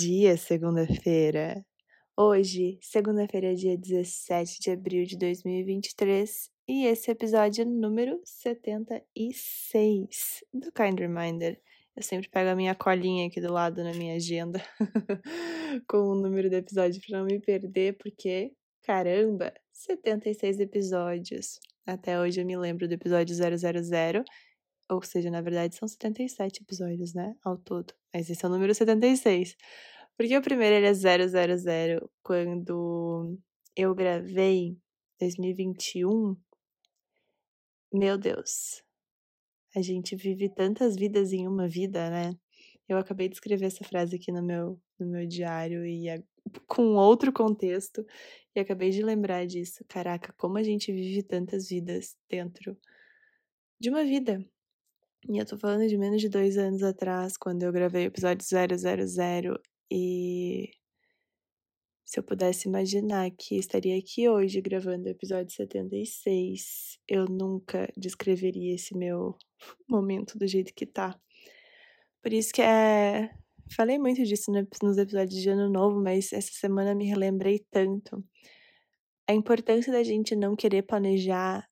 dia, segunda-feira! Hoje, segunda-feira, dia 17 de abril de 2023, e esse é episódio número 76 do Kind Reminder. Eu sempre pego a minha colinha aqui do lado na minha agenda com o número do episódio para não me perder, porque, caramba, 76 episódios. Até hoje eu me lembro do episódio 000, ou seja, na verdade são 77 episódios, né, ao todo. Mas esse é o número 76. Porque o primeiro ele é 000, quando eu gravei 2021. Meu Deus. A gente vive tantas vidas em uma vida, né? Eu acabei de escrever essa frase aqui no meu, no meu diário e a, com outro contexto e acabei de lembrar disso. Caraca, como a gente vive tantas vidas dentro de uma vida. E eu tô falando de menos de dois anos atrás, quando eu gravei o episódio 000, e se eu pudesse imaginar que estaria aqui hoje gravando o episódio 76, eu nunca descreveria esse meu momento do jeito que tá. Por isso que é. Falei muito disso nos episódios de Ano Novo, mas essa semana me relembrei tanto. A importância da gente não querer planejar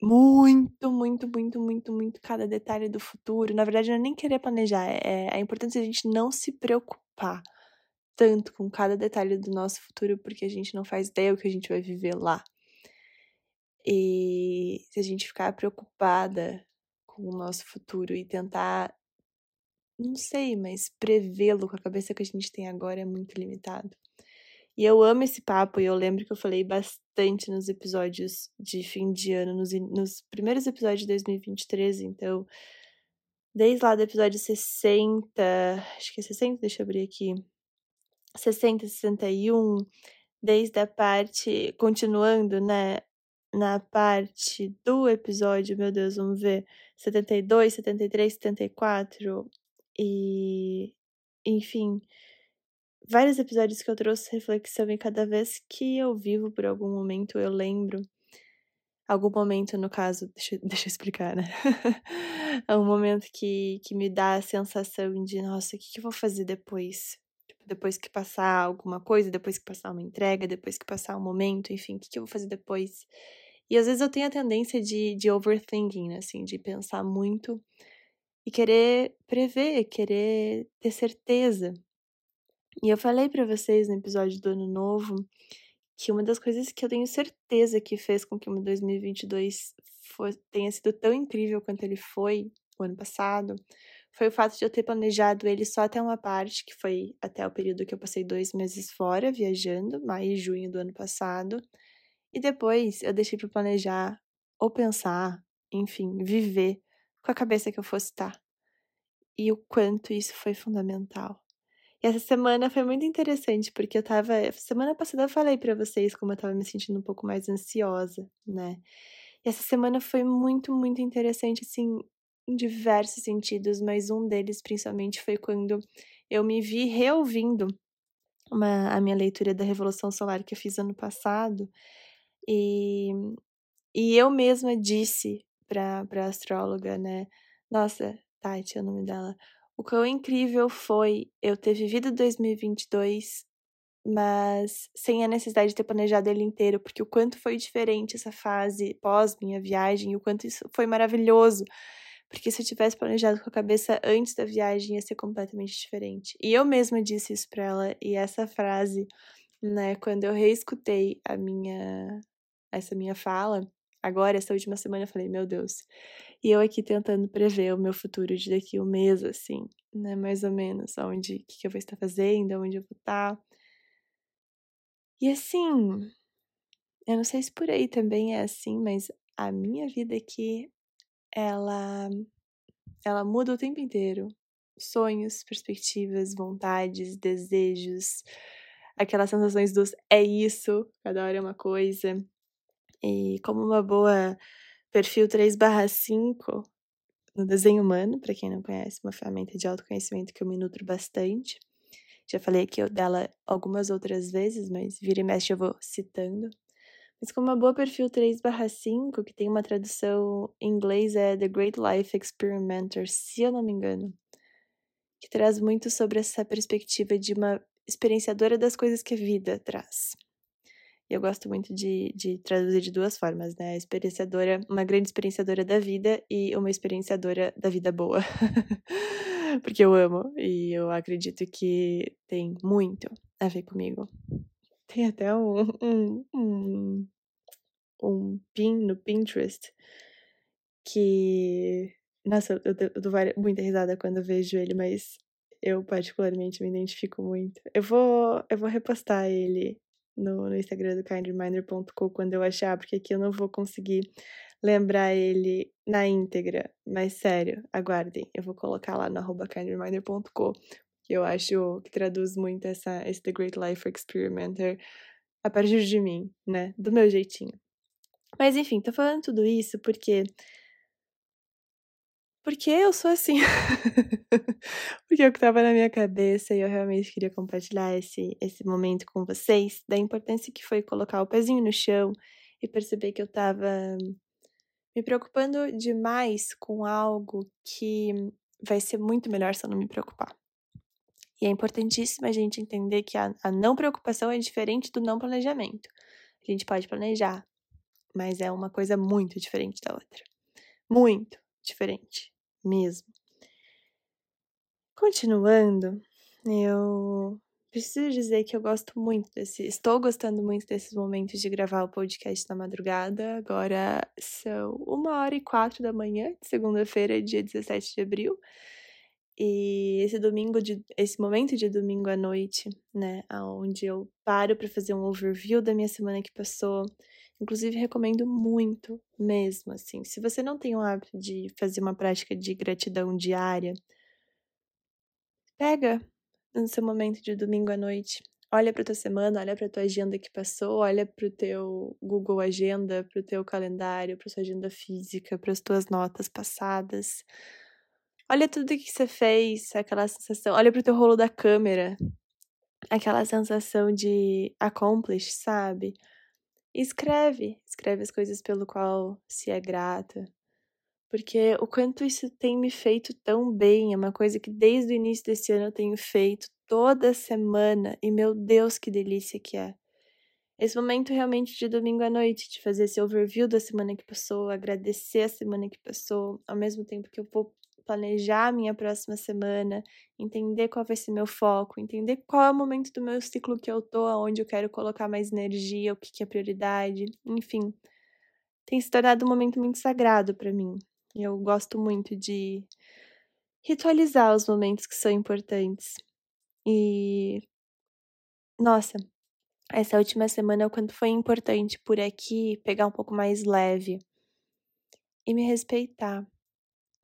muito, muito, muito, muito, muito cada detalhe do futuro. Na verdade, não é nem querer planejar, é a importância de a gente não se preocupar tanto com cada detalhe do nosso futuro, porque a gente não faz ideia o que a gente vai viver lá. E se a gente ficar preocupada com o nosso futuro e tentar, não sei, mas prevê-lo com a cabeça que a gente tem agora é muito limitado. E eu amo esse papo, e eu lembro que eu falei bastante nos episódios de fim de ano, nos, nos primeiros episódios de 2023, então, desde lá do episódio 60, acho que é 60, deixa eu abrir aqui, 60, 61, desde a parte, continuando, né, na parte do episódio, meu Deus, vamos ver, 72, 73, 74, e, enfim, vários episódios que eu trouxe reflexão e cada vez que eu vivo por algum momento eu lembro. Algum momento, no caso, deixa, deixa eu explicar, né? é um momento que, que me dá a sensação de, nossa, o que, que eu vou fazer depois? Tipo, depois que passar alguma coisa, depois que passar uma entrega, depois que passar um momento, enfim, o que, que eu vou fazer depois? E às vezes eu tenho a tendência de, de overthinking, né, assim, de pensar muito e querer prever, querer ter certeza e eu falei para vocês no episódio do Ano Novo que uma das coisas que eu tenho certeza que fez com que o meu 2022 foi, tenha sido tão incrível quanto ele foi o ano passado foi o fato de eu ter planejado ele só até uma parte, que foi até o período que eu passei dois meses fora, viajando, maio e junho do ano passado. E depois eu deixei para planejar, ou pensar, enfim, viver com a cabeça que eu fosse estar. E o quanto isso foi fundamental. E essa semana foi muito interessante, porque eu tava. Semana passada eu falei para vocês como eu tava me sentindo um pouco mais ansiosa, né? E essa semana foi muito, muito interessante, assim, em diversos sentidos, mas um deles principalmente foi quando eu me vi reouvindo uma, a minha leitura da Revolução Solar que eu fiz ano passado. E, e eu mesma disse pra, pra astróloga, né? Nossa, Tati é o nome dela. O quão incrível foi eu ter vivido 2022, mas sem a necessidade de ter planejado ele inteiro, porque o quanto foi diferente essa fase pós minha viagem, o quanto isso foi maravilhoso. Porque se eu tivesse planejado com a cabeça antes da viagem, ia ser completamente diferente. E eu mesma disse isso pra ela, e essa frase, né, quando eu reescutei a minha essa minha fala, agora, essa última semana, eu falei, meu Deus. E eu aqui tentando prever o meu futuro de daqui um mês, assim, né? Mais ou menos, onde, o que, que eu vou estar fazendo, onde eu vou estar. E assim, eu não sei se por aí também é assim, mas a minha vida aqui, ela, ela muda o tempo inteiro. Sonhos, perspectivas, vontades, desejos, aquelas sensações dos é isso, cada hora é uma coisa. E como uma boa perfil 3/5 no desenho humano, para quem não conhece, uma ferramenta de autoconhecimento que eu me nutro bastante. Já falei aqui dela algumas outras vezes, mas vira e mexe eu vou citando. Mas como uma boa perfil 3/5, que tem uma tradução em inglês é The Great Life Experimenter, se eu não me engano. que traz muito sobre essa perspectiva de uma experienciadora das coisas que a vida traz. Eu gosto muito de, de traduzir de duas formas, né? Experienciadora, uma grande experienciadora da vida e uma experienciadora da vida boa. Porque eu amo e eu acredito que tem muito a ver comigo. Tem até um, um, um, um pin no Pinterest que. Nossa, eu, eu dou muita risada quando eu vejo ele, mas eu particularmente me identifico muito. Eu vou, eu vou repostar ele no, no Instagram do kindreminder.com quando eu achar, porque aqui eu não vou conseguir lembrar ele na íntegra. Mas sério, aguardem. Eu vou colocar lá no arroba kindreminder.com, que eu acho que traduz muito essa, esse The Great Life Experimenter a partir de mim, né? Do meu jeitinho. Mas enfim, tô falando tudo isso porque. Porque eu sou assim. porque é o que tava na minha cabeça e eu realmente queria compartilhar esse, esse momento com vocês, da importância que foi colocar o pezinho no chão e perceber que eu tava me preocupando demais com algo que vai ser muito melhor se eu não me preocupar. E é importantíssimo a gente entender que a, a não preocupação é diferente do não planejamento. A gente pode planejar, mas é uma coisa muito diferente da outra. Muito diferente mesmo. Continuando, eu preciso dizer que eu gosto muito desse. Estou gostando muito desses momentos de gravar o podcast na madrugada. Agora são uma hora e quatro da manhã, segunda-feira, dia 17 de abril. E esse domingo, de, esse momento de domingo à noite, né, onde eu paro para fazer um overview da minha semana que passou. Inclusive, recomendo muito mesmo, assim. Se você não tem o hábito de fazer uma prática de gratidão diária, pega no seu momento de domingo à noite. Olha para tua semana, olha para tua agenda que passou, olha para o teu Google Agenda, para o teu calendário, para sua agenda física, para as tuas notas passadas Olha tudo que você fez, aquela sensação. Olha pro teu rolo da câmera. Aquela sensação de accomplish, sabe? Escreve. Escreve as coisas pelo qual se é grata. Porque o quanto isso tem me feito tão bem. É uma coisa que desde o início desse ano eu tenho feito toda semana. E meu Deus, que delícia que é. Esse momento realmente de domingo à noite, de fazer esse overview da semana que passou, agradecer a semana que passou, ao mesmo tempo que eu vou planejar a minha próxima semana, entender qual vai ser meu foco, entender qual é o momento do meu ciclo que eu tô, aonde eu quero colocar mais energia, o que, que é prioridade, enfim. Tem se tornado um momento muito sagrado para mim. Eu gosto muito de ritualizar os momentos que são importantes. E nossa, essa última semana, o quanto foi importante por aqui pegar um pouco mais leve e me respeitar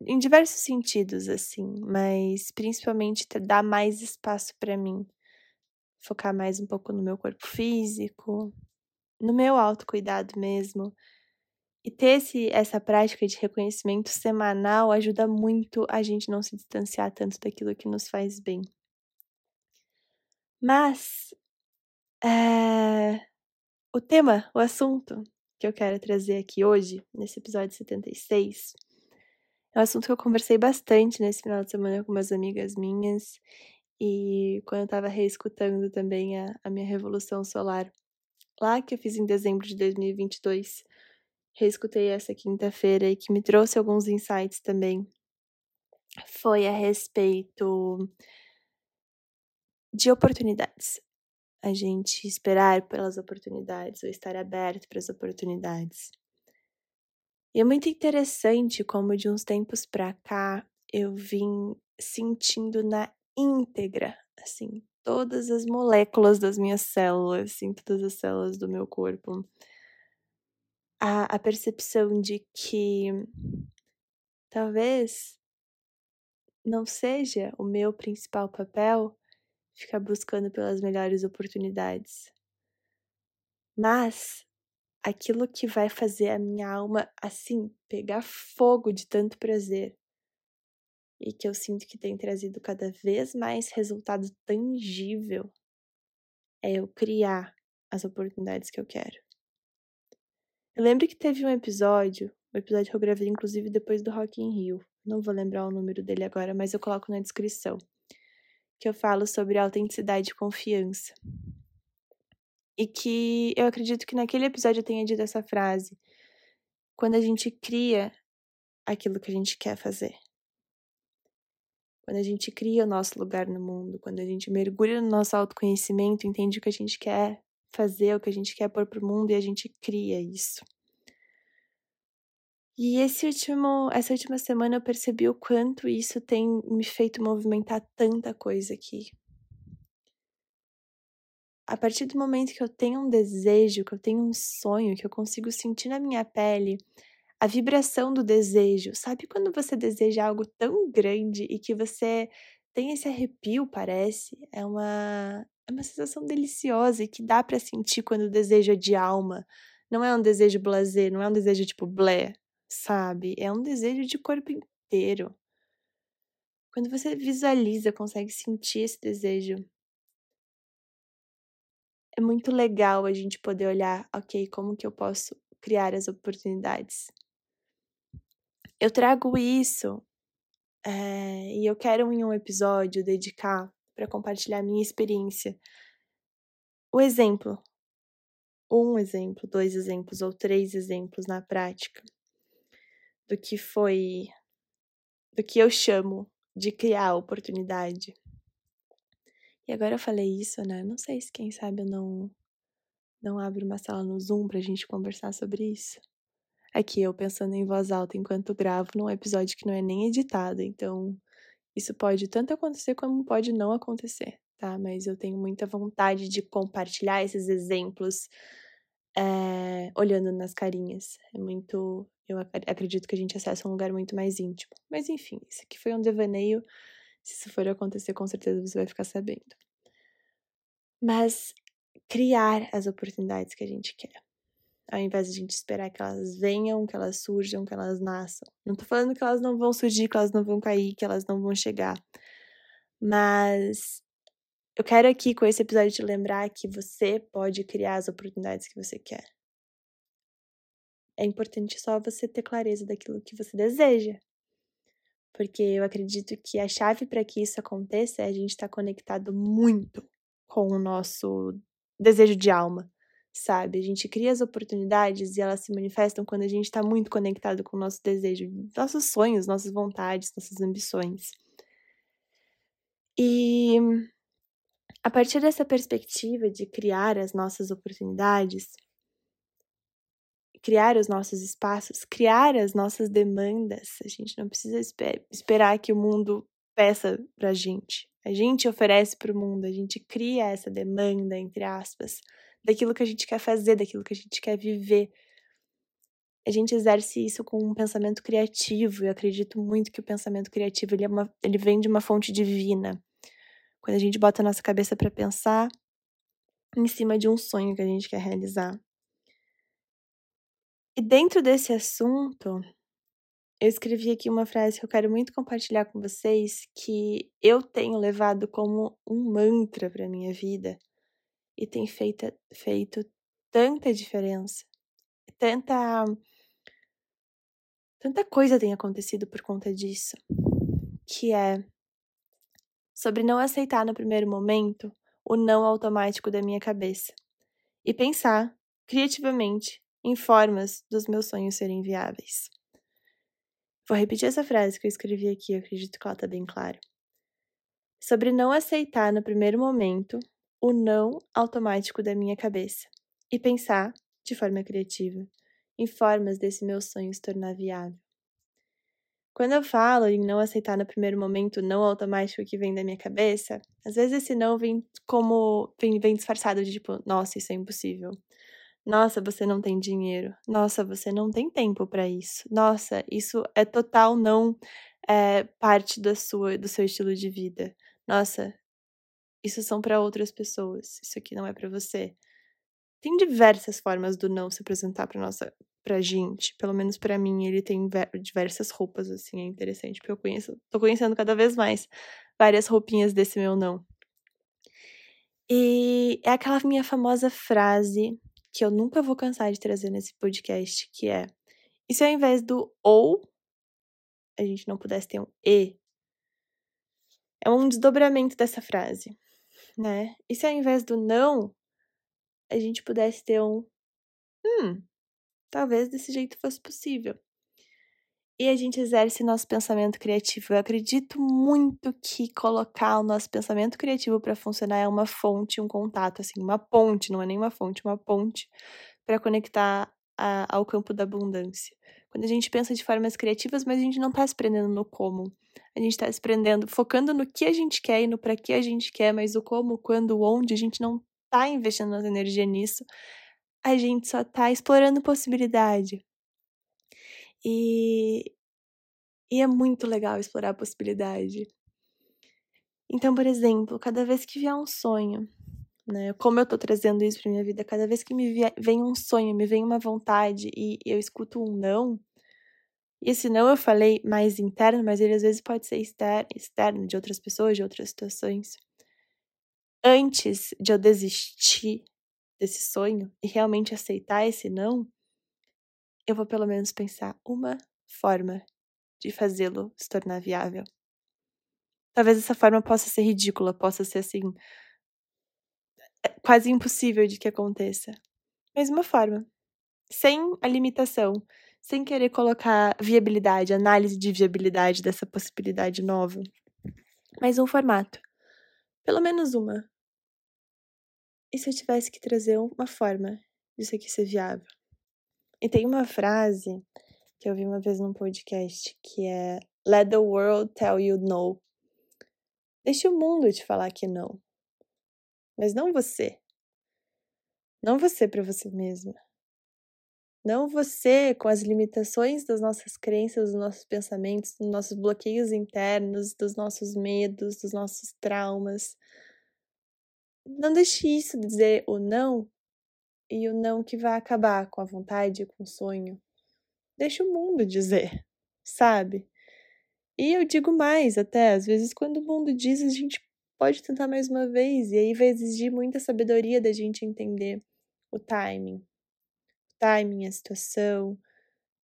em diversos sentidos, assim, mas principalmente dar mais espaço para mim. Focar mais um pouco no meu corpo físico, no meu autocuidado mesmo. E ter esse, essa prática de reconhecimento semanal ajuda muito a gente não se distanciar tanto daquilo que nos faz bem. Mas é, o tema, o assunto que eu quero trazer aqui hoje, nesse episódio 76, é um assunto que eu conversei bastante nesse final de semana com umas amigas minhas e quando eu tava reescutando também a, a minha Revolução Solar, lá que eu fiz em dezembro de 2022, reescutei essa quinta-feira e que me trouxe alguns insights também. Foi a respeito de oportunidades. A gente esperar pelas oportunidades ou estar aberto para as oportunidades. E é muito interessante como de uns tempos para cá eu vim sentindo na íntegra, assim, todas as moléculas das minhas células, assim, todas as células do meu corpo, a, a percepção de que talvez não seja o meu principal papel ficar buscando pelas melhores oportunidades, mas aquilo que vai fazer a minha alma assim pegar fogo de tanto prazer e que eu sinto que tem trazido cada vez mais resultado tangível é eu criar as oportunidades que eu quero. Eu lembro que teve um episódio, um episódio que eu gravei inclusive depois do Rock in Rio. Não vou lembrar o número dele agora, mas eu coloco na descrição. que eu falo sobre autenticidade e confiança. E que eu acredito que naquele episódio eu tenha dito essa frase. Quando a gente cria aquilo que a gente quer fazer. Quando a gente cria o nosso lugar no mundo, quando a gente mergulha no nosso autoconhecimento, entende o que a gente quer fazer, o que a gente quer pôr pro mundo e a gente cria isso. E esse último, essa última semana eu percebi o quanto isso tem me feito movimentar tanta coisa aqui. A partir do momento que eu tenho um desejo, que eu tenho um sonho, que eu consigo sentir na minha pele a vibração do desejo. Sabe quando você deseja algo tão grande e que você tem esse arrepio, parece? É uma, é uma sensação deliciosa e que dá para sentir quando o desejo é de alma. Não é um desejo blazer, não é um desejo tipo blé, sabe? É um desejo de corpo inteiro. Quando você visualiza, consegue sentir esse desejo. É muito legal a gente poder olhar, ok, como que eu posso criar as oportunidades? Eu trago isso é, e eu quero em um episódio dedicar para compartilhar minha experiência. O exemplo, um exemplo, dois exemplos ou três exemplos na prática do que foi, do que eu chamo de criar oportunidade. E agora eu falei isso, né? Não sei se quem sabe eu não não abro uma sala no Zoom pra gente conversar sobre isso. Aqui eu pensando em voz alta enquanto gravo num episódio que não é nem editado, então isso pode tanto acontecer como pode não acontecer, tá? Mas eu tenho muita vontade de compartilhar esses exemplos é, olhando nas carinhas. É muito. Eu acredito que a gente acessa um lugar muito mais íntimo. Mas enfim, isso aqui foi um devaneio. Se isso for acontecer, com certeza você vai ficar sabendo. Mas criar as oportunidades que a gente quer ao invés de a gente esperar que elas venham, que elas surjam, que elas nasçam. Não tô falando que elas não vão surgir, que elas não vão cair, que elas não vão chegar. Mas eu quero aqui com esse episódio te lembrar que você pode criar as oportunidades que você quer. É importante só você ter clareza daquilo que você deseja. Porque eu acredito que a chave para que isso aconteça é a gente estar tá conectado muito com o nosso desejo de alma sabe? A gente cria as oportunidades e elas se manifestam quando a gente está muito conectado com o nosso desejo, nossos sonhos, nossas vontades, nossas ambições. E a partir dessa perspectiva de criar as nossas oportunidades, criar os nossos espaços, criar as nossas demandas, a gente não precisa esper esperar que o mundo peça pra gente. A gente oferece para o mundo, a gente cria essa demanda, entre aspas, daquilo que a gente quer fazer, daquilo que a gente quer viver. A gente exerce isso com um pensamento criativo, eu acredito muito que o pensamento criativo ele, é uma, ele vem de uma fonte divina. Quando a gente bota a nossa cabeça para pensar em cima de um sonho que a gente quer realizar. E dentro desse assunto, eu escrevi aqui uma frase que eu quero muito compartilhar com vocês, que eu tenho levado como um mantra para minha vida, e tem feito, feito tanta diferença. Tanta. Tanta coisa tem acontecido por conta disso. Que é sobre não aceitar no primeiro momento o não automático da minha cabeça e pensar criativamente em formas dos meus sonhos serem viáveis. Vou repetir essa frase que eu escrevi aqui, eu acredito que ela está bem clara. Sobre não aceitar no primeiro momento o não automático da minha cabeça e pensar, de forma criativa, em formas desse meu sonho se tornar viável. Quando eu falo em não aceitar no primeiro momento o não automático que vem da minha cabeça, às vezes esse não vem como vem, vem disfarçado de tipo, nossa, isso é impossível. Nossa, você não tem dinheiro. Nossa, você não tem tempo para isso. Nossa, isso é total não é, parte da sua do seu estilo de vida. Nossa, isso são para outras pessoas. Isso aqui não é para você. Tem diversas formas do não se apresentar para nossa pra gente, pelo menos para mim, ele tem diversas roupas assim, é interessante, porque eu conheço, tô conhecendo cada vez mais várias roupinhas desse meu não. E é aquela minha famosa frase que eu nunca vou cansar de trazer nesse podcast, que é: e se ao invés do ou a gente não pudesse ter um e, É um desdobramento dessa frase, né? E se ao invés do não, a gente pudesse ter um hum, talvez desse jeito fosse possível. E a gente exerce nosso pensamento criativo. Eu acredito muito que colocar o nosso pensamento criativo para funcionar é uma fonte, um contato, assim, uma ponte, não é nem uma fonte, uma ponte para conectar a, ao campo da abundância. Quando a gente pensa de formas criativas, mas a gente não está se prendendo no como. A gente está se prendendo, focando no que a gente quer e no para que a gente quer, mas o como, quando, onde, a gente não está investindo nossa energia nisso. A gente só está explorando possibilidade. E, e é muito legal explorar a possibilidade. Então, por exemplo, cada vez que vier um sonho, né? Como eu tô trazendo isso pra minha vida, cada vez que me vem um sonho, me vem uma vontade e eu escuto um não, e esse não eu falei mais interno, mas ele às vezes pode ser externo, externo de outras pessoas, de outras situações. Antes de eu desistir desse sonho e realmente aceitar esse não, eu vou pelo menos pensar uma forma de fazê-lo se tornar viável. Talvez essa forma possa ser ridícula, possa ser assim, é quase impossível de que aconteça. Mas uma forma. Sem a limitação, sem querer colocar viabilidade, análise de viabilidade dessa possibilidade nova. Mas um formato. Pelo menos uma. E se eu tivesse que trazer uma forma disso aqui ser viável? E tem uma frase que eu vi uma vez num podcast que é Let the world tell you no. Deixe o mundo te falar que não mas não você. Não você para você mesma. Não você com as limitações das nossas crenças, dos nossos pensamentos, dos nossos bloqueios internos, dos nossos medos, dos nossos traumas. Não deixe isso dizer o não e o não que vai acabar com a vontade, com o sonho. Deixe o mundo dizer, sabe? E eu digo mais até, às vezes quando o mundo diz, a gente pode tentar mais uma vez, e aí vai exigir muita sabedoria da gente entender o timing. O timing, a situação,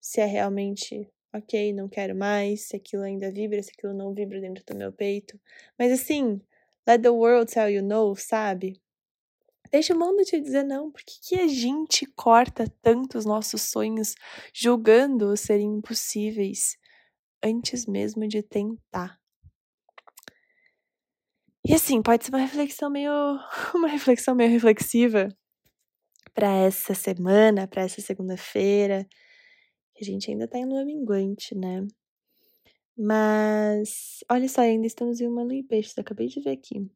se é realmente ok, não quero mais, se aquilo ainda vibra, se aquilo não vibra dentro do meu peito. Mas assim, let the world tell you no, sabe? Deixa o mundo te dizer não. Por que, que a gente corta tanto os nossos sonhos, julgando-os serem impossíveis, antes mesmo de tentar? E assim, pode ser uma reflexão meio uma reflexão meio reflexiva para essa semana, para essa segunda-feira. A gente ainda tá em lua minguante, né? Mas olha só, ainda estamos em uma lua em peixes, acabei de ver aqui.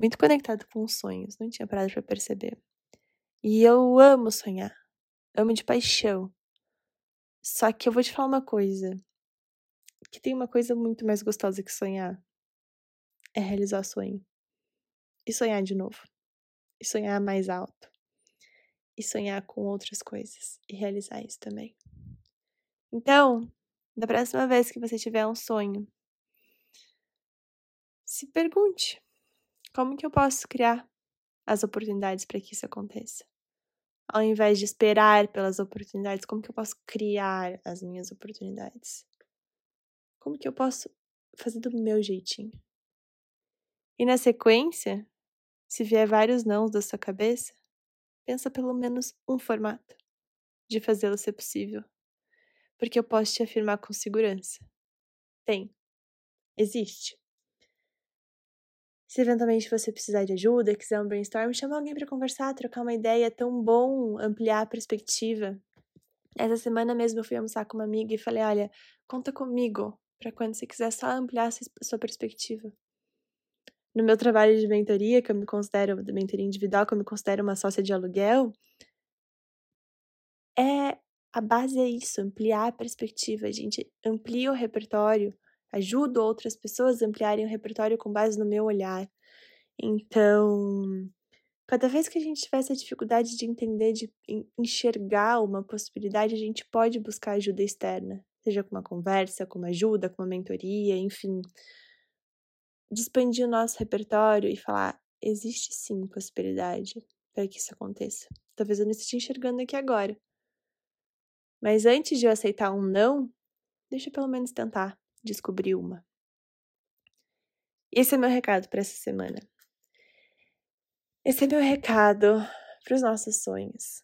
Muito conectado com os sonhos, não tinha parado para perceber. E eu amo sonhar. Amo de paixão. Só que eu vou te falar uma coisa. Que tem uma coisa muito mais gostosa que sonhar é realizar sonho. E sonhar de novo. E sonhar mais alto. E sonhar com outras coisas. E realizar isso também. Então, da próxima vez que você tiver um sonho, se pergunte: como que eu posso criar as oportunidades para que isso aconteça? Ao invés de esperar pelas oportunidades, como que eu posso criar as minhas oportunidades? Como que eu posso fazer do meu jeitinho? E na sequência, se vier vários nãos da sua cabeça, pensa pelo menos um formato de fazê-lo ser possível. Porque eu posso te afirmar com segurança. Tem. Existe. Se eventualmente você precisar de ajuda, quiser um brainstorm, chama alguém para conversar, trocar uma ideia, é tão bom ampliar a perspectiva. Essa semana mesmo eu fui almoçar com uma amiga e falei: olha, conta comigo para quando você quiser só ampliar sua perspectiva no meu trabalho de mentoria, que eu me considero, de mentoria individual, que eu me considero uma sócia de aluguel, é a base é isso, ampliar a perspectiva. A gente amplia o repertório, ajuda outras pessoas a ampliarem o repertório com base no meu olhar. Então, cada vez que a gente tiver essa dificuldade de entender, de enxergar uma possibilidade, a gente pode buscar ajuda externa, seja com uma conversa, com uma ajuda, com uma mentoria, enfim de expandir o nosso repertório e falar: existe sim possibilidade para que isso aconteça. Talvez eu não esteja enxergando aqui agora. Mas antes de eu aceitar um não, deixa eu pelo menos tentar descobrir uma. Esse é meu recado para essa semana. Esse é meu recado para os nossos sonhos,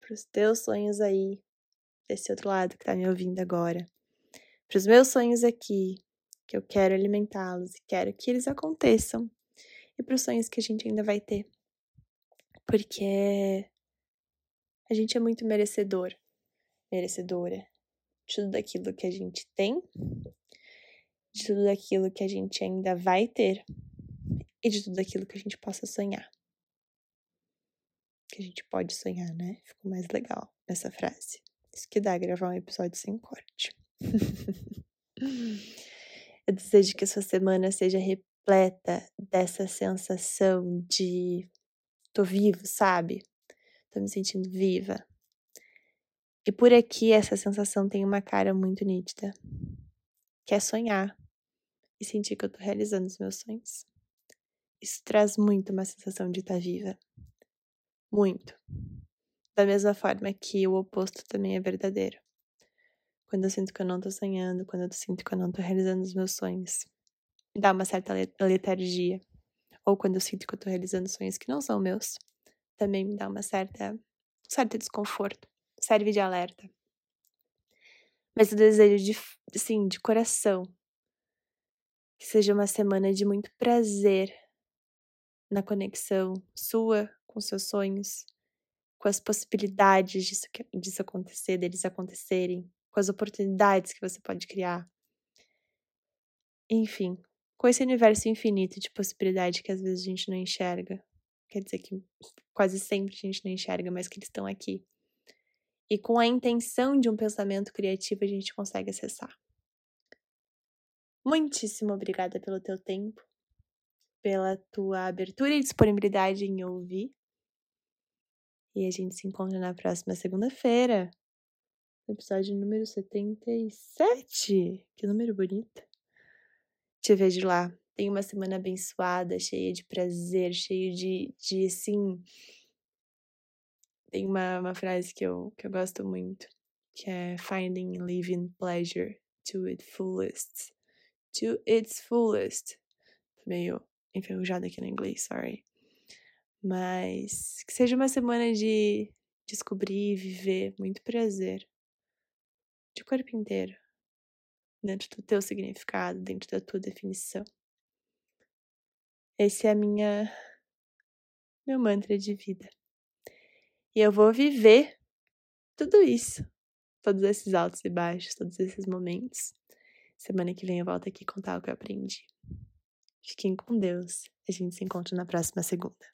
para os teus sonhos aí, desse outro lado que tá me ouvindo agora, para os meus sonhos aqui, que eu quero alimentá-los e quero que eles aconteçam, e para os sonhos que a gente ainda vai ter, porque a gente é muito merecedor, merecedora de tudo aquilo que a gente tem, de tudo aquilo que a gente ainda vai ter e de tudo aquilo que a gente possa sonhar. Que a gente pode sonhar, né? Ficou mais legal essa frase. Isso que dá gravar um episódio sem corte. Eu desejo que a sua semana seja repleta dessa sensação de tô vivo, sabe? Tô me sentindo viva. E por aqui essa sensação tem uma cara muito nítida. Que é sonhar e sentir que eu tô realizando os meus sonhos. Isso traz muito uma sensação de estar tá viva. Muito. Da mesma forma que o oposto também é verdadeiro. Quando eu sinto que eu não tô sonhando, quando eu sinto que eu não tô realizando os meus sonhos, dá uma certa letargia. Ou quando eu sinto que eu tô realizando sonhos que não são meus, também me dá uma certa, um certo desconforto. Serve de alerta. Mas eu desejo de, assim, de coração que seja uma semana de muito prazer na conexão sua com seus sonhos, com as possibilidades disso, disso acontecer, deles acontecerem, com as oportunidades que você pode criar. Enfim, com esse universo infinito de possibilidade que às vezes a gente não enxerga. Quer dizer que quase sempre a gente não enxerga, mas que eles estão aqui. E com a intenção de um pensamento criativo a gente consegue acessar. Muitíssimo obrigada pelo teu tempo, pela tua abertura e disponibilidade em ouvir. E a gente se encontra na próxima segunda-feira, episódio número 77. Que número bonito. Te vejo lá. Tenha uma semana abençoada, cheia de prazer, cheia de, de assim. Tem uma, uma frase que eu, que eu gosto muito, que é Finding Living Pleasure to its fullest to its fullest. Meio enferrujado aqui no inglês, sorry. Mas que seja uma semana de descobrir e viver muito prazer. De corpo inteiro. Dentro do teu significado, dentro da tua definição. Esse é a minha meu mantra de vida. E eu vou viver tudo isso, todos esses altos e baixos, todos esses momentos, Semana que vem eu volto aqui contar o que eu aprendi. Fiquem com Deus. A gente se encontra na próxima segunda.